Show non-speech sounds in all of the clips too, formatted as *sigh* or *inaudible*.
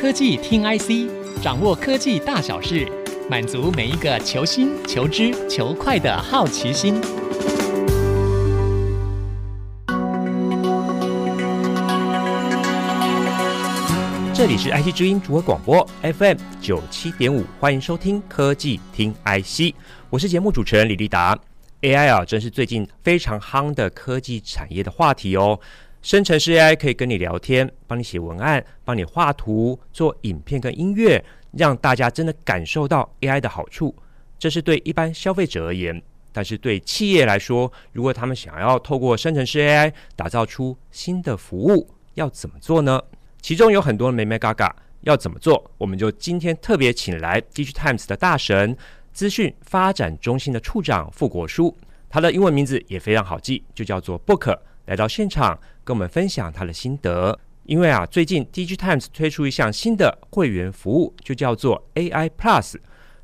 科技听 IC，掌握科技大小事，满足每一个求新、求知、求快的好奇心。这里是 IC 之音主播广播 FM 九七点五，欢迎收听科技听 IC，我是节目主持人李立达。AI 啊，真是最近非常夯的科技产业的话题哦。生成式 AI 可以跟你聊天，帮你写文案，帮你画图、做影片跟音乐，让大家真的感受到 AI 的好处。这是对一般消费者而言，但是对企业来说，如果他们想要透过生成式 AI 打造出新的服务，要怎么做呢？其中有很多眉眉嘎嘎，要怎么做？我们就今天特别请来 DIGITIMES 的大神，资讯发展中心的处长傅国书，他的英文名字也非常好记，就叫做 Book，来到现场。跟我们分享他的心得，因为啊，最近 DG Times 推出一项新的会员服务，就叫做 AI Plus，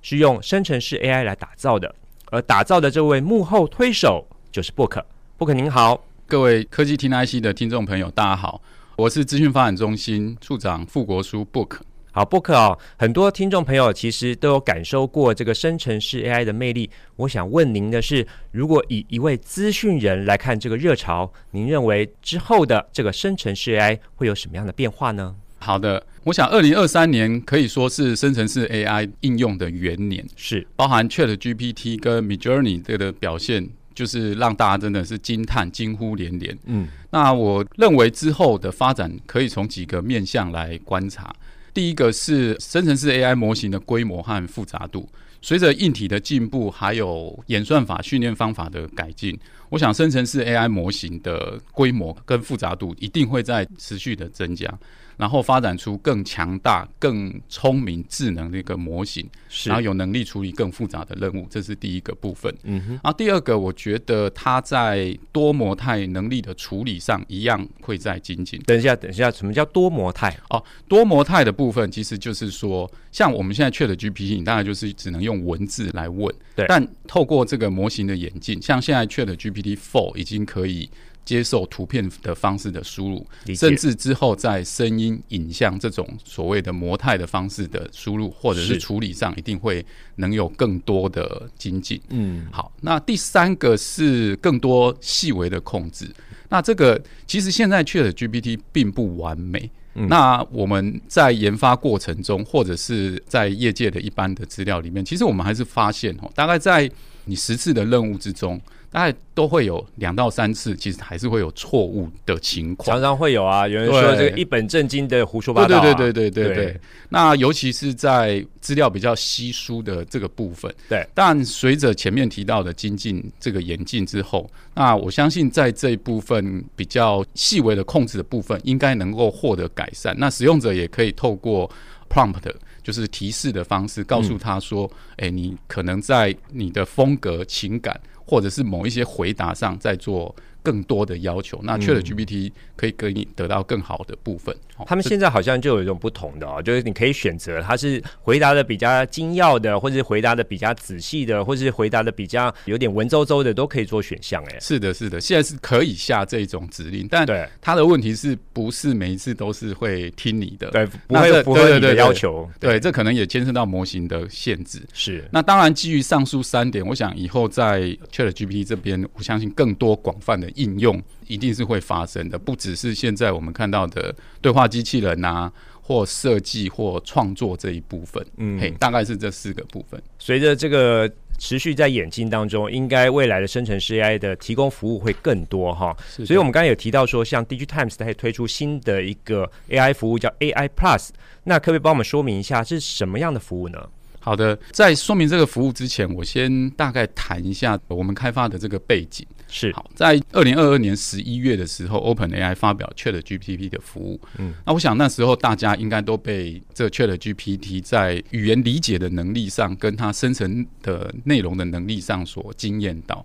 是用生成式 AI 来打造的。而打造的这位幕后推手就是 Book。Book 您好，各位科技听 IC 的听众朋友，大家好，我是资讯发展中心处长傅国书 Book。好，Book 哦，很多听众朋友其实都有感受过这个生成式 AI 的魅力。我想问您的是，如果以一位资讯人来看这个热潮，您认为之后的这个生成式 AI 会有什么样的变化呢？好的，我想二零二三年可以说是生成式 AI 应用的元年，是包含 ChatGPT 跟 Midjourney 这个的表现，就是让大家真的是惊叹、惊呼连连。嗯，那我认为之后的发展可以从几个面向来观察。第一个是生成式 AI 模型的规模和复杂度，随着硬体的进步，还有演算法训练方法的改进，我想生成式 AI 模型的规模跟复杂度一定会在持续的增加。然后发展出更强大、更聪明、智能的一个模型，然后有能力处理更复杂的任务，这是第一个部分。嗯哼。然后第二个，我觉得它在多模态能力的处理上一样会在精进。等一下，等一下，什么叫多模态？哦，多模态的部分其实就是说，像我们现在 ChatGPT，你大概就是只能用文字来问。对。但透过这个模型的演进，像现在 ChatGPT Four 已经可以。接受图片的方式的输入，甚至之后在声音、影像这种所谓的模态的方式的输入，或者是处理上，一定会能有更多的精进。嗯，好，那第三个是更多细微的控制。那这个其实现在 ChatGPT 并不完美。嗯，那我们在研发过程中，或者是在业界的一般的资料里面，其实我们还是发现哦，大概在你十次的任务之中。大概都会有两到三次，其实还是会有错误的情况，常常会有啊。有人说这个一本正经的胡说八道，啊，对对对对对对，对。那尤其是在资料比较稀疏的这个部分，对。但随着前面提到的精进这个演进之后，那我相信在这一部分比较细微的控制的部分，应该能够获得改善。那使用者也可以透过 prompt，就是提示的方式，告诉他说：“哎、嗯欸，你可能在你的风格、情感。”或者是某一些回答上在做更多的要求，那 ChatGPT 可以给你得到更好的部分。嗯、他们现在好像就有一种不同的哦，就是你可以选择，它是回答的比较精要的，或者是回答的比较仔细的，或者是回答的比较有点文绉绉的，都可以做选项。哎，是的，是的，现在是可以下这种指令，但对它的问题是不是每一次都是会听你的？对，不会符合你的要求。对，这可能也牵涉到模型的限制。是，那当然基于上述三点，我想以后在 ChatGPT 这边，我相信更多广泛的应用一定是会发生的，不只是现在我们看到的对话机器人啊，或设计或创作这一部分。嗯，嘿，大概是这四个部分。随着这个持续在演进当中，应该未来的生成式 AI 的提供服务会更多哈。所以我们刚才有提到说，像 DIGITIMES 它会推出新的一个 AI 服务叫 AI Plus，那可不可以帮我们说明一下是什么样的服务呢？好的，在说明这个服务之前，我先大概谈一下我们开发的这个背景。是好，在二零二二年十一月的时候，OpenAI 发表 ChatGPT 的服务。嗯，那我想那时候大家应该都被这 ChatGPT 在语言理解的能力上，跟它生成的内容的能力上所惊艳到。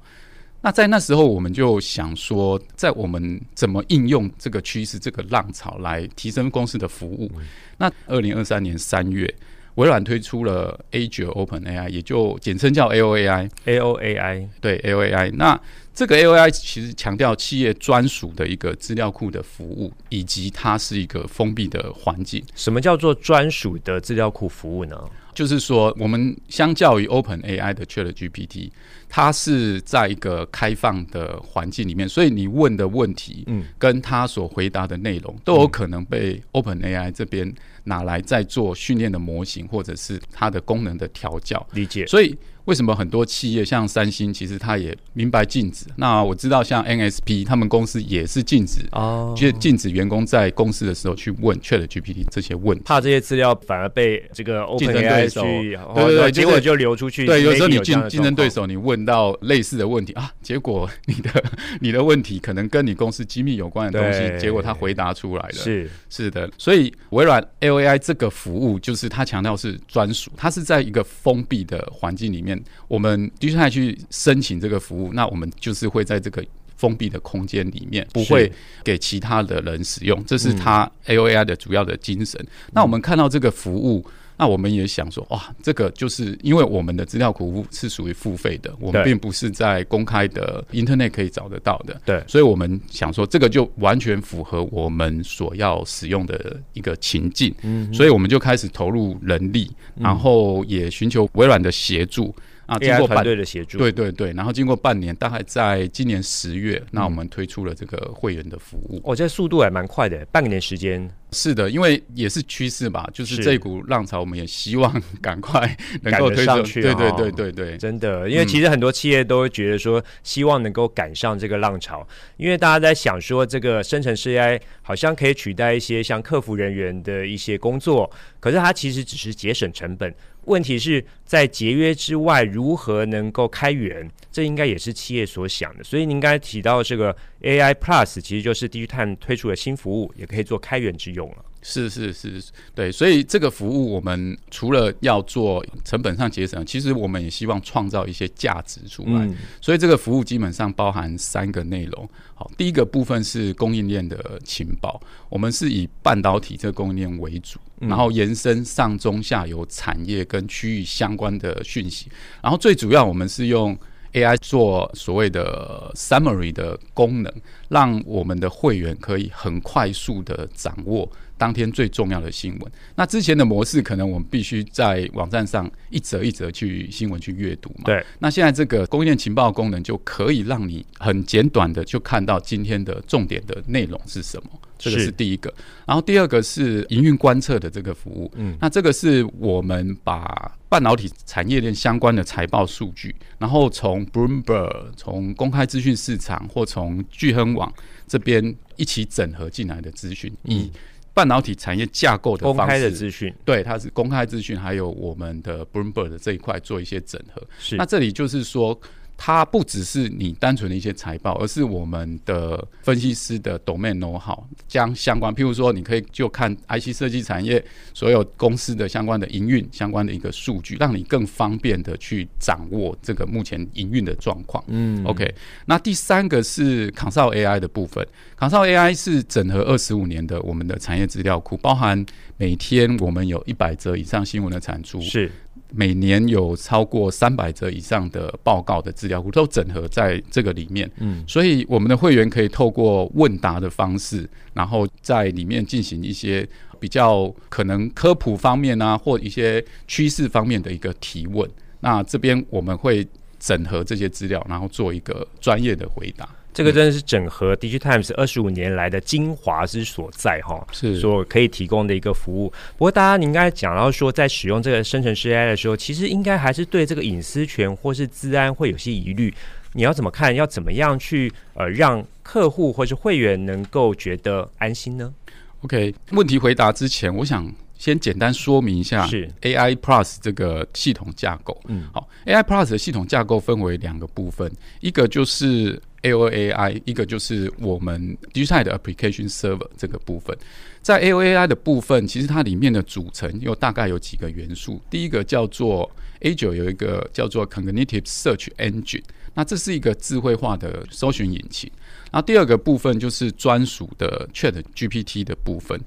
那在那时候，我们就想说，在我们怎么应用这个趋势、这个浪潮来提升公司的服务。嗯、那二零二三年三月。微软推出了 Azure OpenAI，也就简称叫 A O A I。A O A I，对 A O A I。那这个 AI 其实强调企业专属的一个资料库的服务，以及它是一个封闭的环境。什么叫做专属的资料库服务呢？就是说，我们相较于 Open AI 的 ChatGPT，它是在一个开放的环境里面，所以你问的问题，嗯，跟它所回答的内容，都有可能被 Open AI 这边拿来再做训练的模型，或者是它的功能的调教。理解。所以。为什么很多企业像三星，其实它也明白禁止。那我知道像 NSP，他们公司也是禁止哦，就禁止员工在公司的时候去问 ChatGPT 这些问题，怕这些资料反而被这个 OpenAI 去，对对对，结果就流出去。对，有时候你竞竞争对手，你问到类似的问题啊，结果你的你的问题可能跟你公司机密有关的东西，结果他回答出来了。是是的，所以微软 LAI 这个服务就是他强调是专属，它是在一个封闭的环境里面。我们接下来去申请这个服务，那我们就是会在这个封闭的空间里面，不会给其他的人使用，这是它 AI 的主要的精神。那我们看到这个服务。那我们也想说，哇，这个就是因为我们的资料库是属于付费的，我们并不是在公开的 Internet 可以找得到的，对，所以我们想说，这个就完全符合我们所要使用的一个情境，嗯，所以我们就开始投入人力，然后也寻求微软的协助。啊，经过团队的协助，对对对，然后经过半年，大概在今年十月，嗯，那我们推出了这个会员的服务。哦，这速度还蛮快的，半年时间。是的，因为也是趋势吧，就是这股浪潮，我们也希望 *laughs* 赶快能够推上去。对对对对对，真的，因为其实很多企业都会觉得说，希望能够赶上这个浪潮，因为大家在想说，这个生成式 AI 好像可以取代一些像客服人员的一些工作，可是它其实只是节省成本。问题是在节约之外，如何能够开源？这应该也是企业所想的。所以您刚才提到这个 AI Plus，其实就是低聚碳推出的新服务，也可以做开源之用了。是是是，对，所以这个服务我们除了要做成本上节省，其实我们也希望创造一些价值出来。嗯。所以这个服务基本上包含三个内容。好，第一个部分是供应链的情报，我们是以半导体这个供应链为主，然后延伸上中下游产业跟区域相关的讯息，然后最主要我们是用。AI 做所谓的 summary 的功能，让我们的会员可以很快速的掌握当天最重要的新闻。那之前的模式，可能我们必须在网站上一则一则去新闻去阅读嘛。对。那现在这个供应链情报功能，就可以让你很简短的就看到今天的重点的内容是什么。这个是第一个。然后第二个是营运观测的这个服务。嗯。那这个是我们把半导体产业链相关的财报数据，然后从 Bloomberg、从公开资讯市场或从聚亨网这边一起整合进来的资讯，以半导体产业架构的方式，公开的资讯，对，它是公开资讯，还有我们的 Bloomberg 的这一块做一些整合。是，那这里就是说。它不只是你单纯的一些财报，而是我们的分析师的 domain know-how，将相关，譬如说，你可以就看 IC 设计产业所有公司的相关的营运相关的一个数据，让你更方便的去掌握这个目前营运的状况。嗯，OK。那第三个是 Consult AI 的部分，Consult AI 是整合二十五年的我们的产业资料库，包含每天我们有一百则以上新闻的产出。是。每年有超过三百则以上的报告的资料库都整合在这个里面，嗯，所以我们的会员可以透过问答的方式，然后在里面进行一些比较可能科普方面啊，或一些趋势方面的一个提问。那这边我们会整合这些资料，然后做一个专业的回答。这个真的是整合 DigiTimes 二十五年来的精华之所在哈，是所可以提供的一个服务。不过，大家你应该讲到说，在使用这个生成式 AI 的时候，其实应该还是对这个隐私权或是资安会有些疑虑。你要怎么看？要怎么样去呃让客户或是会员能够觉得安心呢？OK，问题回答之前，我想先简单说明一下是 AI Plus 这个系统架构。嗯，好，AI Plus 的系统架构分为两个部分，一个就是。A O A I 一个就是我们 DigiTime 的 Application Server 这个部分，在 A O A I 的部分，其实它里面的组成又大概有几个元素。第一个叫做 A 九有一个叫做 Cognitive Search Engine，那这是一个智慧化的搜寻引擎。那第二个部分就是专属的 Chat GPT 的部分。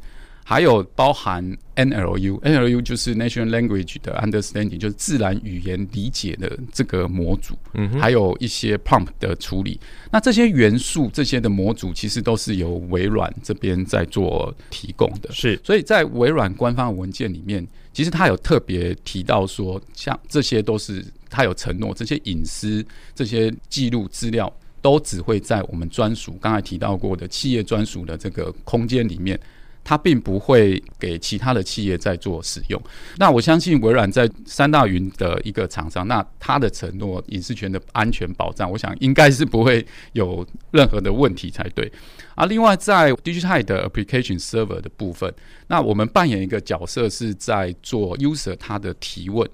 还有包含 NLU，NLU 就是 Natural Language 的 Understanding，就是自然语言理解的这个模组，嗯，还有一些 Prompt 的处理。那这些元素，这些的模组，其实都是由微软这边在做提供的。是，所以在微软官方文件里面，其实它有特别提到说，像这些都是它有承诺，这些隐私、这些记录资料。都只会在我们专属刚才提到过的企业专属的这个空间里面，它并不会给其他的企业在做使用。那我相信微软在三大云的一个厂商，那它的承诺隐私权的安全保障，我想应该是不会有任何的问题才对。而另外在 DigiTimes 的 Application Server 的部分，那我们扮演一个角色是在做 User 他的提问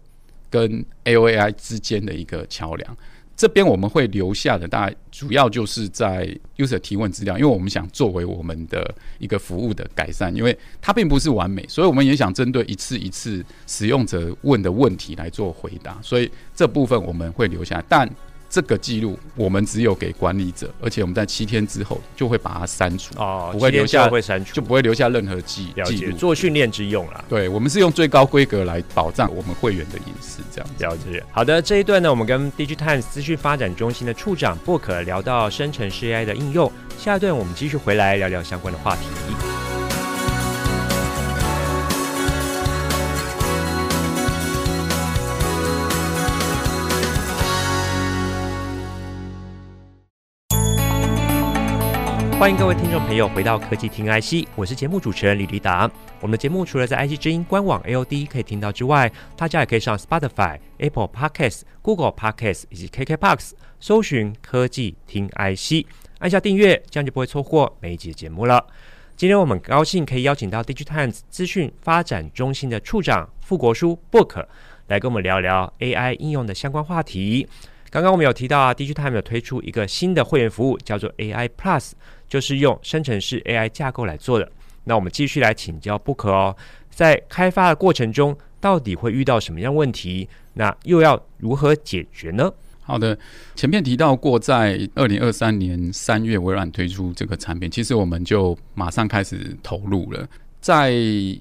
跟 AOAI 之间的一个桥梁。这边我们会留下的，大概主要就是在 user 提问资料，因为我们想作为我们的一个服务的改善，因为它并不是完美，所以我们也想针对一次一次使用者问的问题来做回答，所以这部分我们会留下，但。这个记录我们只有给管理者，而且我们在七天之后就会把它删除哦，不会留下会删除，就不会留下任何记记录，做训练之用啦。对，我们是用最高规格来保障我们会员的隐私，这样子。了解。好的，这一段呢，我们跟 DigiTimes 资讯发展中心的处长 Book 聊到生成式 AI 的应用，下一段我们继续回来聊聊相关的话题。欢迎各位听众朋友回到科技听 IC，我是节目主持人李立达。我们的节目除了在 IC 之音官网 AOD 可以听到之外，大家也可以上 Spotify、Apple Podcasts、Google Podcasts 以及 KKBOX 搜寻科技听 IC，按下订阅，这样就不会错过每一集节目了。今天我们高兴可以邀请到 DigiTimes 资讯发展中心的处长傅国书 Book 来跟我们聊聊 AI 应用的相关话题。刚刚我们有提到啊，DigiTimes 推出一个新的会员服务，叫做 AI Plus，就是用生成式 AI 架构来做的。那我们继续来请教 Book 哦，在开发的过程中，到底会遇到什么样问题？那又要如何解决呢？好的，前面提到过，在二零二三年三月，微软推出这个产品，其实我们就马上开始投入了。在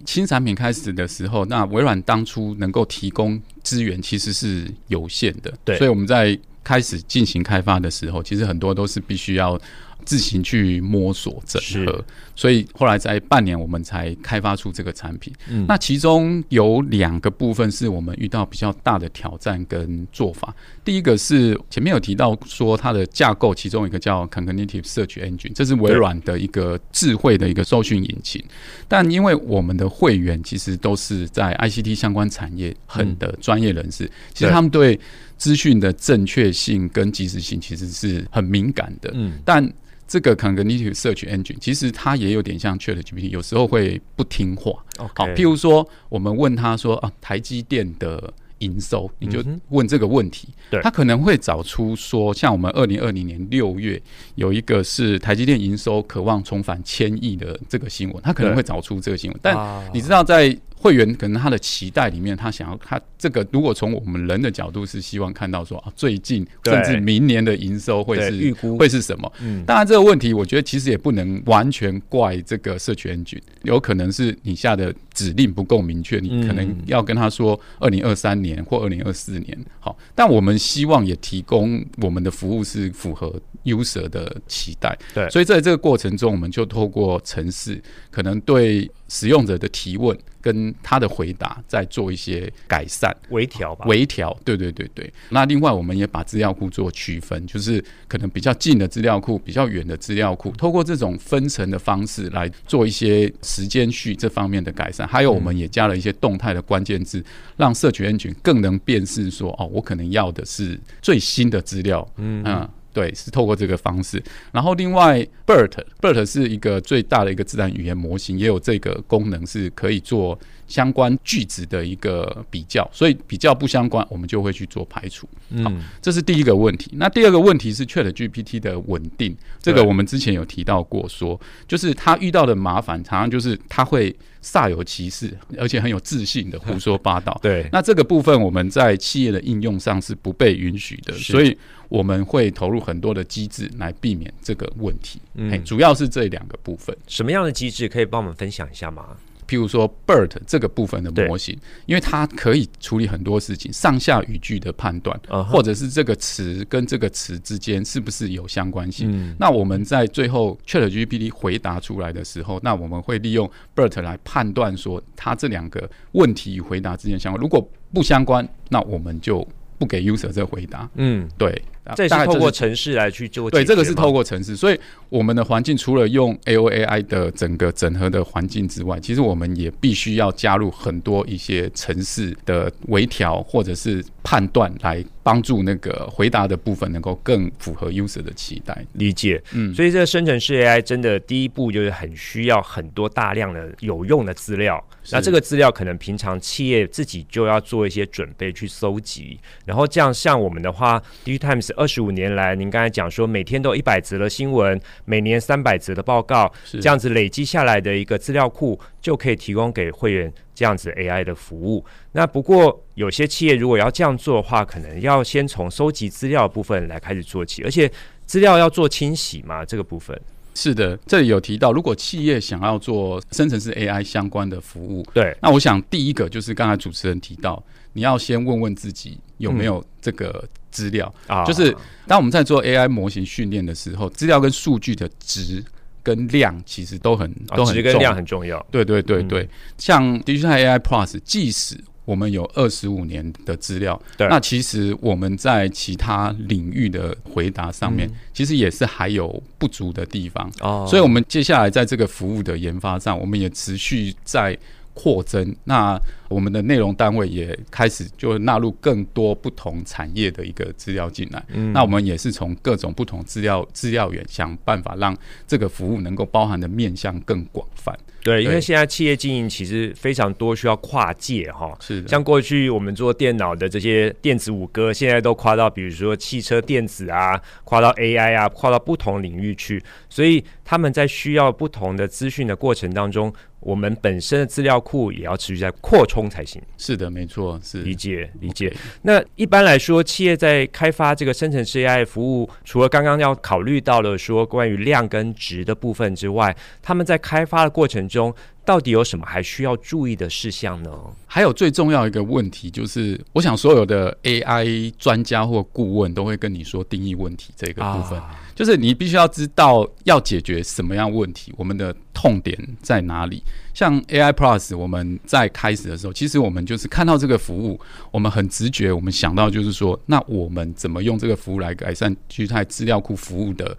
新产品开始的时候，那微软当初能够提供资源其实是有限的，对，所以我们在开始进行开发的时候，其实很多都是必须要。自行去摸索整合，所以后来在半年我们才开发出这个产品。嗯，那其中有两个部分是我们遇到比较大的挑战跟做法。第一个是前面有提到说它的架构，其中一个叫 Cognitive Search Engine，这是微软的一个智慧的一个搜寻引擎。但因为我们的会员其实都是在 ICT 相关产业很的专业人士，其实他们对资讯的正确性跟及时性其实是很敏感的。嗯，但这个 Cognitive Search Engine 其实它也有点像 ChatGPT，有时候会不听话。好，譬如说我们问他说啊，台积电的营收，你就问这个问题，嗯、他可能会找出说，像我们二零二零年六月有一个是台积电营收渴望重返千亿的这个新闻，他可能会找出这个新闻。但你知道在会员可能他的期待里面，他想要他这个，如果从我们人的角度是希望看到说啊，最近甚至明年的营收会是预估会是什么？嗯，当然这个问题，我觉得其实也不能完全怪这个 Search Engine，有可能是你下的指令不够明确，你可能要跟他说二零二三年或二零二四年。好，但我们希望也提供我们的服务是符合 User 的期待。对，所以在这个过程中，我们就透过城市，可能对使用者的提问。跟他的回答再做一些改善、微调吧。微调，对对对对。那另外，我们也把资料库做区分，就是可能比较近的资料库、比较远的资料库，透过这种分层的方式来做一些时间序这方面的改善。还有，我们也加了一些动态的关键字，让 Search Engine 更能辨识说，哦，我可能要的是最新的资料。嗯嗯。对，是透过这个方式。然后另外，BERT，BERT 是一个最大的一个自然语言模型，也有这个功能是可以做相关句子的一个比较。所以比较不相关，我们就会去做排除。好，这是第一个问题。那第二个问题是 ChatGPT 的稳定，这个我们之前有提到过说，说就是他遇到的麻烦，常常就是他会煞有其事，而且很有自信的胡说八道。对，那这个部分我们在企业的应用上是不被允许的，所以。我们会投入很多的机制来避免这个问题，嗯，主要是这两个部分。什么样的机制可以帮我们分享一下吗？譬如说 BERT 这个部分的模型，因为它可以处理很多事情，上下语句的判断，uh -huh. 或者是这个词跟这个词之间是不是有相关性。嗯、那我们在最后 ChatGPT 回答出来的时候，那我们会利用 BERT 来判断说它这两个问题与回答之间相关。如果不相关，那我们就不给 user 这个回答。嗯，对。这是透过城市来去做，对，这个是透过城市，所以我们的环境除了用 AOAI 的整个整合的环境之外，其实我们也必须要加入很多一些城市的微调或者是判断，来帮助那个回答的部分能够更符合 user 的期待。理解，嗯，所以这个生成式 AI 真的第一步就是很需要很多大量的有用的资料，那这个资料可能平常企业自己就要做一些准备去搜集，然后这样像我们的话，DigiTimes。二十五年来，您刚才讲说每天都一百则的新闻，每年三百则的报告，这样子累积下来的一个资料库，就可以提供给会员这样子 AI 的服务。那不过有些企业如果要这样做的话，可能要先从收集资料的部分来开始做起，而且资料要做清洗嘛，这个部分。是的，这里有提到，如果企业想要做生成式 AI 相关的服务，对，那我想第一个就是刚才主持人提到，你要先问问自己有没有这个资料。啊，嗯，就是当我们在做 AI 模型训练的时候，资料跟数据的值跟量其实都很都很重要，质跟量很重要。对对对对，嗯，像 Digital AI Plus，即使我们有二十五年的资料，那其实我们在其他领域的回答上面，其实也是还有不足的地方。哦，所以我们接下来在这个服务的研发上，我们也持续在扩增。那我们的内容单位也开始就纳入更多不同产业的一个资料进来。嗯，那我们也是从各种不同资料资料源想办法让这个服务能够包含的面向更广泛。对，因为现在企业经营其实非常多，需要跨界哈。是的，像过去我们做电脑的这些电子五哥，现在都跨到比如说汽车电子啊，跨到 AI 啊，跨到不同领域去。所以他们在需要不同的资讯的过程当中，我们本身的资料库也要持续在扩充才行。是的，没错，是理解理解。那一般来说，企业在开发这个生成式 AI 服务，除了刚刚要考虑到了说关于量跟值的部分之外，他们在开发的过程中。中到底有什么还需要注意的事项呢？还有最重要一个问题就是，我想所有的 AI 专家或顾问都会跟你说定义问题这个部分，啊、就是你必须要知道要解决什么样问题，我们的痛点在哪里。像 AI Plus，我们在开始的时候，其实我们就是看到这个服务，我们很直觉，我们想到就是说，那我们怎么用这个服务来改善区块资料库服务的？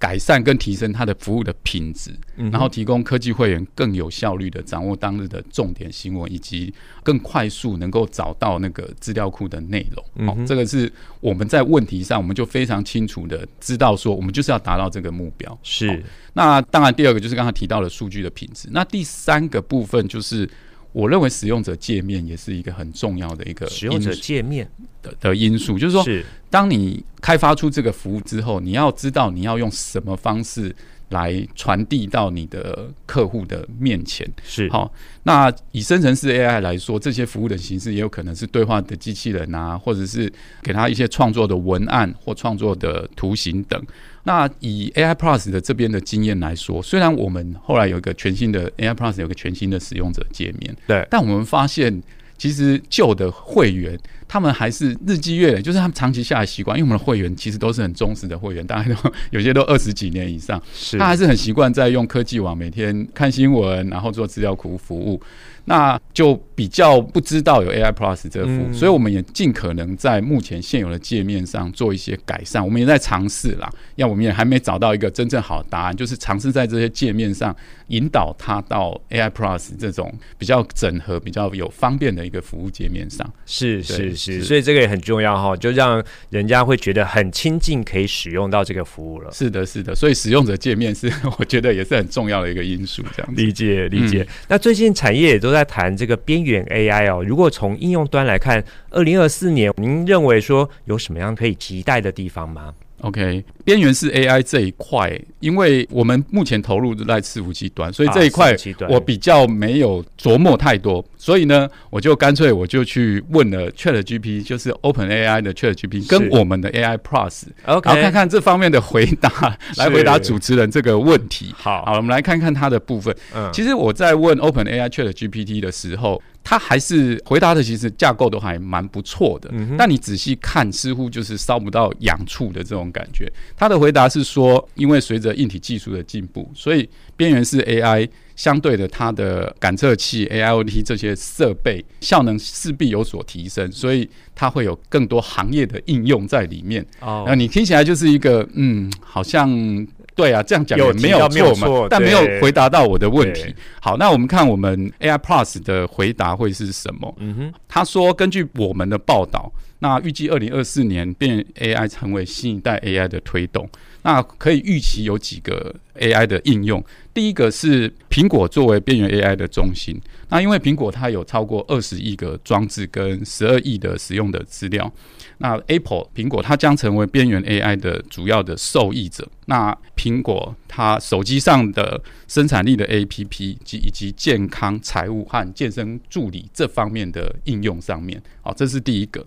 改善跟提升它的服务的品质，然后提供科技会员更有效率的掌握当日的重点新闻，以及更快速能够找到那个资料库的内容。好，这个是我们在问题上，我们就非常清楚的知道说，我们就是要达到这个目标。是。那当然，第二个就是刚才提到的数据的品质。那第三个部分就是。我认为使用者界面也是一个很重要的一个使用者界面。的的因素，就是说，当你开发出这个服务之后，你要知道你要用什么方式来传递到你的客户的面前。是好，那以生成式 AI 来说，这些服务的形式也有可能是对话的机器人啊，或者是给他一些创作的文案或创作的图形等。那以 AI Plus 的这边的经验来说，虽然我们后来有一个全新的 AI Plus 有一个全新的使用者界面，对，但我们发现其实旧的会员他们还是日积月累，就是他们长期下来习惯，因为我们的会员其实都是很忠实的会员，大概都 *laughs* 有些都二十几年以上，是他还是很习惯在用科技网每天看新闻，然后做资料库服务。那就比较不知道有 AI Plus 这个服务，嗯，所以我们也尽可能在目前现有的界面上做一些改善。我们也在尝试啦，要我们也还没找到一个真正好的答案，就是尝试在这些界面上引导他到 AI Plus 这种比较整合、比较有方便的一个服务界面上。是是是，所以这个也很重要哈，就让人家会觉得很亲近，可以使用到这个服务了。是的，是的，所以使用者界面是 *laughs* 我觉得也是很重要的一个因素。这样子理解理解，嗯。那最近产业也都在。在谈这个边缘 AI 哦，如果从应用端来看，二零二四年您认为说有什么样可以期待的地方吗？OK，边缘是 AI 这一块，因为我们目前投入在伺服器端，所以这一块我比较没有琢磨太多，所以呢，我就干脆我就去问了 ChatGPT，就是 OpenAI 的 ChatGPT，跟我们的 AI Plus，OK，然后看看这方面的回答，*laughs* 来回答主持人这个问题。好，好，我们来看看它的部分。嗯，其实我在问 OpenAI ChatGPT 的时候。他还是回答的，其实架构都还蛮不错的。嗯、但你仔细看，似乎就是烧不到痒处的这种感觉。他的回答是说，因为随着硬体技术的进步，所以边缘式 AI 相对的，它的感测器、AIoT 这些设备效能势必有所提升，所以它会有更多行业的应用在里面。哦，那你听起来就是一个，嗯，好像。对啊，这样讲也没有错嘛，但没有回答到我的问题。好，那我们看我们 AI Plus 的回答会是什么？嗯哼，他说根据我们的报道，那预计二零二四年变 AI 成为新一代 AI 的推动。那可以预期有几个 AI 的应用。第一个是苹果作为边缘 AI 的中心。那因为苹果它有超过二十亿个装置跟十二亿的使用的资料。那 Apple 苹果它将成为边缘 AI 的主要的受益者。那苹果它手机上的生产力的 APP 及以及健康、财务和健身助理这方面的应用上面，好，这是第一个。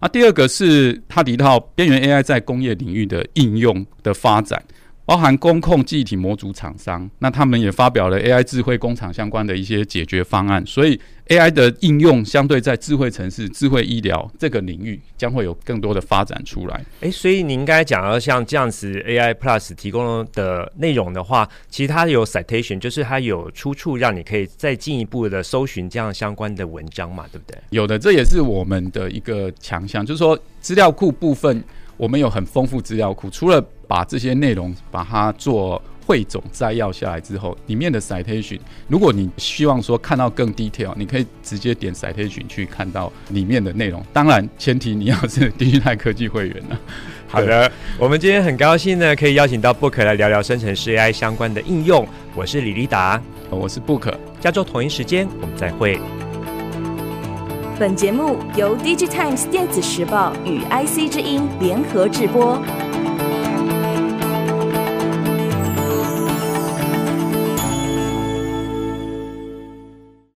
那第二个是他提到边缘 AI 在工业领域的应用的发展，包含工控记忆体模组厂商，那他们也发表了 AI 智慧工厂相关的一些解决方案，所以。AI 的应用相对在智慧城市、智慧医疗这个领域将会有更多的发展出来。诶，所以您应该讲到像这样子 AI Plus 提供的内容的话，其实它有 citation，就是它有出处，让你可以再进一步的搜寻这样相关的文章嘛，对不对？有的，这也是我们的一个强项，就是说资料库部分我们有很丰富资料库，除了把这些内容把它做。汇总摘要下来之后，里面的 citation，如果你希望说看到更 detail，你可以直接点 citation 去看到里面的内容。当然，前提你要是第一代科技会员呢。*laughs* 好的，我们今天很高兴呢，可以邀请到 Book 来聊聊生成式 AI 相关的应用。我是李立达，我是 Book，下周同一时间我们再会。本节目由 DigiTimes 电子时报与 IC 之音联合制播。